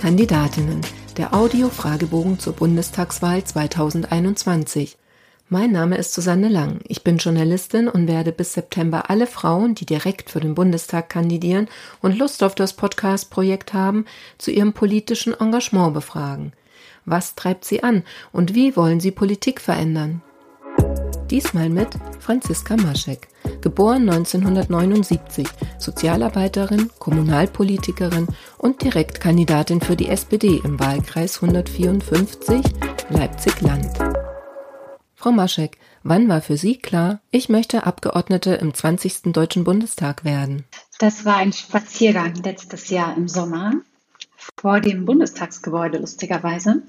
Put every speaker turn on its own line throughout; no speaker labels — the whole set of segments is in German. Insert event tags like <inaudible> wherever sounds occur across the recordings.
Kandidatinnen, der Audio-Fragebogen zur Bundestagswahl 2021. Mein Name ist Susanne Lang. Ich bin Journalistin und werde bis September alle Frauen, die direkt für den Bundestag kandidieren und Lust auf das Podcast-Projekt haben, zu ihrem politischen Engagement befragen. Was treibt sie an und wie wollen sie Politik verändern? Diesmal mit Franziska Maschek, geboren 1979, Sozialarbeiterin, Kommunalpolitikerin und Direktkandidatin für die SPD im Wahlkreis 154 Leipzig-Land. Frau Maschek, wann war für Sie klar, ich möchte Abgeordnete im 20. Deutschen Bundestag werden?
Das war ein Spaziergang letztes Jahr im Sommer vor dem Bundestagsgebäude, lustigerweise,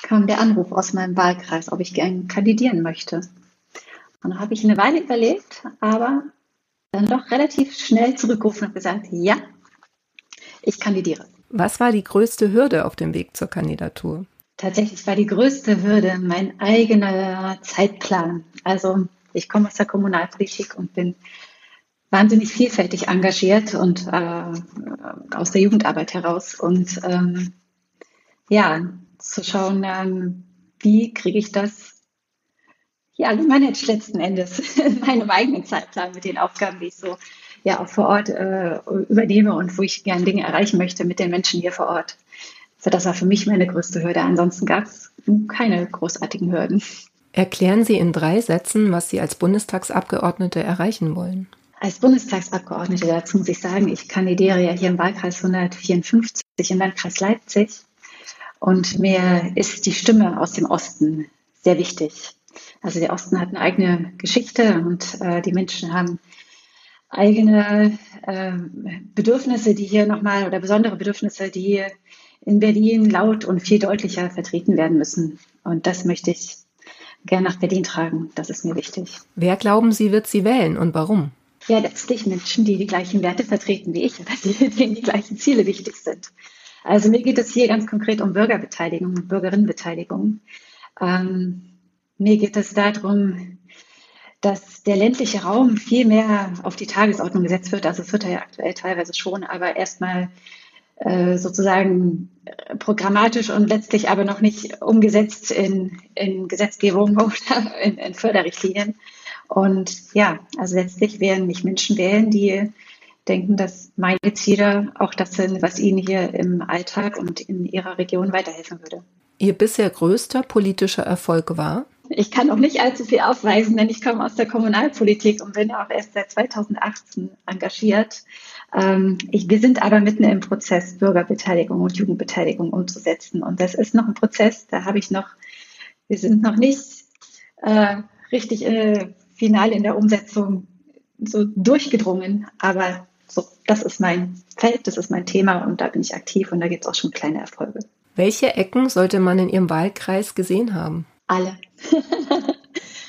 kam der Anruf aus meinem Wahlkreis, ob ich gern kandidieren möchte. Und dann habe ich eine Weile überlegt, aber dann doch relativ schnell zurückgerufen und gesagt, ja, ich kandidiere.
Was war die größte Hürde auf dem Weg zur Kandidatur?
Tatsächlich war die größte Hürde mein eigener Zeitplan. Also ich komme aus der Kommunalpolitik und bin wahnsinnig vielfältig engagiert und äh, aus der Jugendarbeit heraus. Und ähm, ja, zu schauen, ähm, wie kriege ich das ja, manage letzten Endes in meinem eigenen Zeitplan mit den Aufgaben, die ich so ja auch vor Ort äh, übernehme und wo ich gerne Dinge erreichen möchte mit den Menschen hier vor Ort. Also das war für mich meine größte Hürde. Ansonsten gab es keine großartigen Hürden.
Erklären Sie in drei Sätzen, was Sie als Bundestagsabgeordnete erreichen wollen.
Als Bundestagsabgeordnete dazu muss ich sagen, ich kandidiere ja hier im Wahlkreis 154 im Landkreis Leipzig und mir ist die Stimme aus dem Osten sehr wichtig. Also der Osten hat eine eigene Geschichte und äh, die Menschen haben eigene äh, Bedürfnisse, die hier nochmal oder besondere Bedürfnisse, die in Berlin laut und viel deutlicher vertreten werden müssen. Und das möchte ich gerne nach Berlin tragen. Das ist mir wichtig.
Wer glauben Sie, wird Sie wählen und warum?
Ja, letztlich Menschen, die die gleichen Werte vertreten wie ich oder <laughs> die, denen die gleichen Ziele wichtig sind. Also mir geht es hier ganz konkret um Bürgerbeteiligung und Bürgerinnenbeteiligung. Ähm, mir geht es darum, dass der ländliche Raum viel mehr auf die Tagesordnung gesetzt wird. Also es wird er ja aktuell teilweise schon, aber erstmal äh, sozusagen programmatisch und letztlich aber noch nicht umgesetzt in, in Gesetzgebung <laughs> oder in, in Förderrichtlinien. Und ja, also letztlich werden mich Menschen wählen, die denken, dass meine Ziele auch das sind, was ihnen hier im Alltag und in ihrer Region weiterhelfen würde.
Ihr bisher größter politischer Erfolg war?
Ich kann auch nicht allzu viel aufweisen, denn ich komme aus der Kommunalpolitik und bin auch erst seit 2018 engagiert. Ähm, ich, wir sind aber mitten im Prozess, Bürgerbeteiligung und Jugendbeteiligung umzusetzen. Und das ist noch ein Prozess, da habe ich noch, wir sind noch nicht äh, richtig äh, final in der Umsetzung so durchgedrungen, aber so, das ist mein Feld, das ist mein Thema und da bin ich aktiv und da gibt es auch schon kleine Erfolge.
Welche Ecken sollte man in Ihrem Wahlkreis gesehen haben?
Alle. <laughs>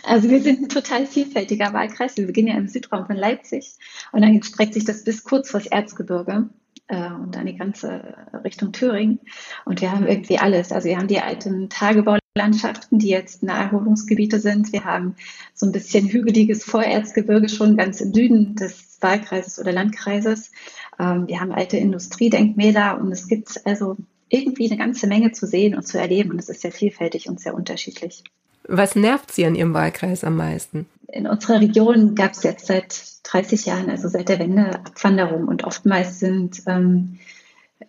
also wir sind ein total vielfältiger Wahlkreis. Wir beginnen ja im Südraum von Leipzig und dann streckt sich das bis kurz vors Erzgebirge äh, und dann die ganze Richtung Thüringen. Und wir haben irgendwie alles. Also wir haben die alten Tagebaulandschaften, die jetzt Naherholungsgebiete sind. Wir haben so ein bisschen hügeliges Vorerzgebirge schon ganz im Süden des Wahlkreises oder Landkreises. Ähm, wir haben alte Industriedenkmäler und es gibt also irgendwie eine ganze Menge zu sehen und zu erleben. Und es ist sehr vielfältig und sehr unterschiedlich.
Was nervt Sie an Ihrem Wahlkreis am meisten?
In unserer Region gab es jetzt seit 30 Jahren, also seit der Wende, Abwanderung. Und oftmals sind ähm,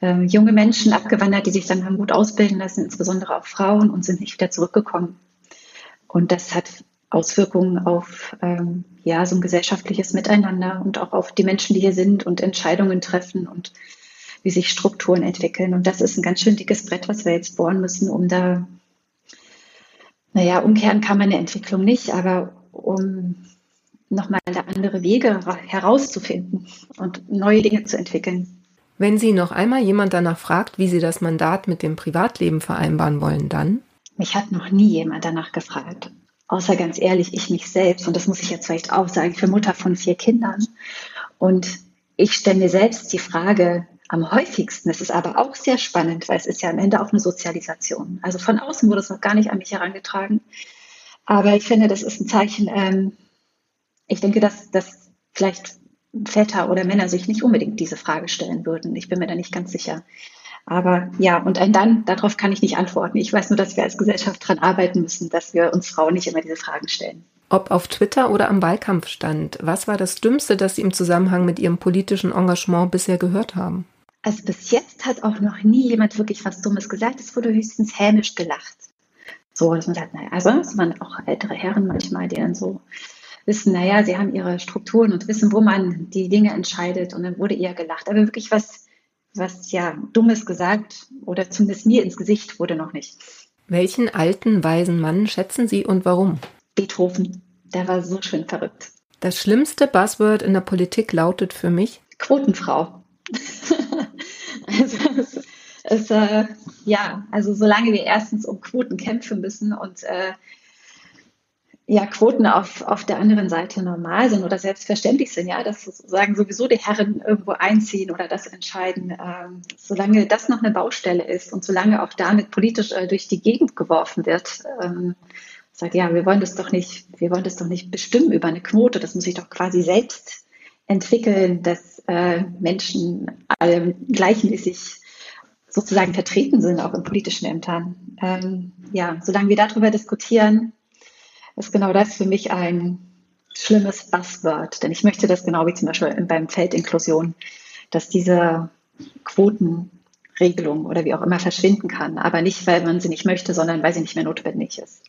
äh, junge Menschen abgewandert, die sich dann haben gut ausbilden lassen, insbesondere auch Frauen, und sind nicht wieder zurückgekommen. Und das hat Auswirkungen auf ähm, ja, so ein gesellschaftliches Miteinander und auch auf die Menschen, die hier sind und Entscheidungen treffen und wie sich Strukturen entwickeln. Und das ist ein ganz schön dickes Brett, was wir jetzt bohren müssen, um da, naja, umkehren kann man eine Entwicklung nicht, aber um nochmal andere Wege herauszufinden und neue Dinge zu entwickeln.
Wenn Sie noch einmal jemand danach fragt, wie Sie das Mandat mit dem Privatleben vereinbaren wollen, dann?
Mich hat noch nie jemand danach gefragt. Außer ganz ehrlich, ich mich selbst. Und das muss ich jetzt vielleicht auch sagen, für Mutter von vier Kindern. Und ich stelle mir selbst die Frage, am häufigsten. Es ist aber auch sehr spannend, weil es ist ja am Ende auch eine Sozialisation. Also von außen wurde es noch gar nicht an mich herangetragen. Aber ich finde, das ist ein Zeichen. Ähm, ich denke, dass, dass vielleicht Väter oder Männer sich nicht unbedingt diese Frage stellen würden. Ich bin mir da nicht ganz sicher. Aber ja, und ein dann, darauf kann ich nicht antworten. Ich weiß nur, dass wir als Gesellschaft daran arbeiten müssen, dass wir uns Frauen nicht immer diese Fragen stellen.
Ob auf Twitter oder am Wahlkampf stand, was war das Dümmste, das Sie im Zusammenhang mit Ihrem politischen Engagement bisher gehört haben?
Also bis jetzt hat auch noch nie jemand wirklich was Dummes gesagt. Es wurde höchstens hämisch gelacht. So, dass man sagt, naja, also es waren auch ältere Herren manchmal, die dann so wissen, naja, sie haben ihre Strukturen und wissen, wo man die Dinge entscheidet. Und dann wurde eher gelacht. Aber wirklich was, was ja Dummes gesagt oder zumindest mir ins Gesicht wurde noch nicht.
Welchen alten, weisen Mann schätzen Sie und warum?
Beethoven. Der war so schön verrückt.
Das schlimmste Buzzword in der Politik lautet für mich
Quotenfrau. Also es, es, äh, ja, also solange wir erstens um Quoten kämpfen müssen und äh, ja, Quoten auf, auf der anderen Seite normal sind oder selbstverständlich sind, ja, dass sozusagen sowieso die Herren irgendwo einziehen oder das entscheiden, ähm, solange das noch eine Baustelle ist und solange auch damit politisch äh, durch die Gegend geworfen wird, ähm, sagt, ja, wir wollen das doch nicht, wir wollen das doch nicht bestimmen über eine Quote, das muss sich doch quasi selbst entwickeln, dass äh, Menschen alle gleichmäßig sozusagen vertreten sind, auch in politischen Ämtern. Ähm, ja, solange wir darüber diskutieren, ist genau das für mich ein schlimmes Buzzword, denn ich möchte das genau wie zum Beispiel beim Feld Inklusion, dass diese Quotenregelung oder wie auch immer verschwinden kann, aber nicht, weil man sie nicht möchte, sondern weil sie nicht mehr notwendig ist.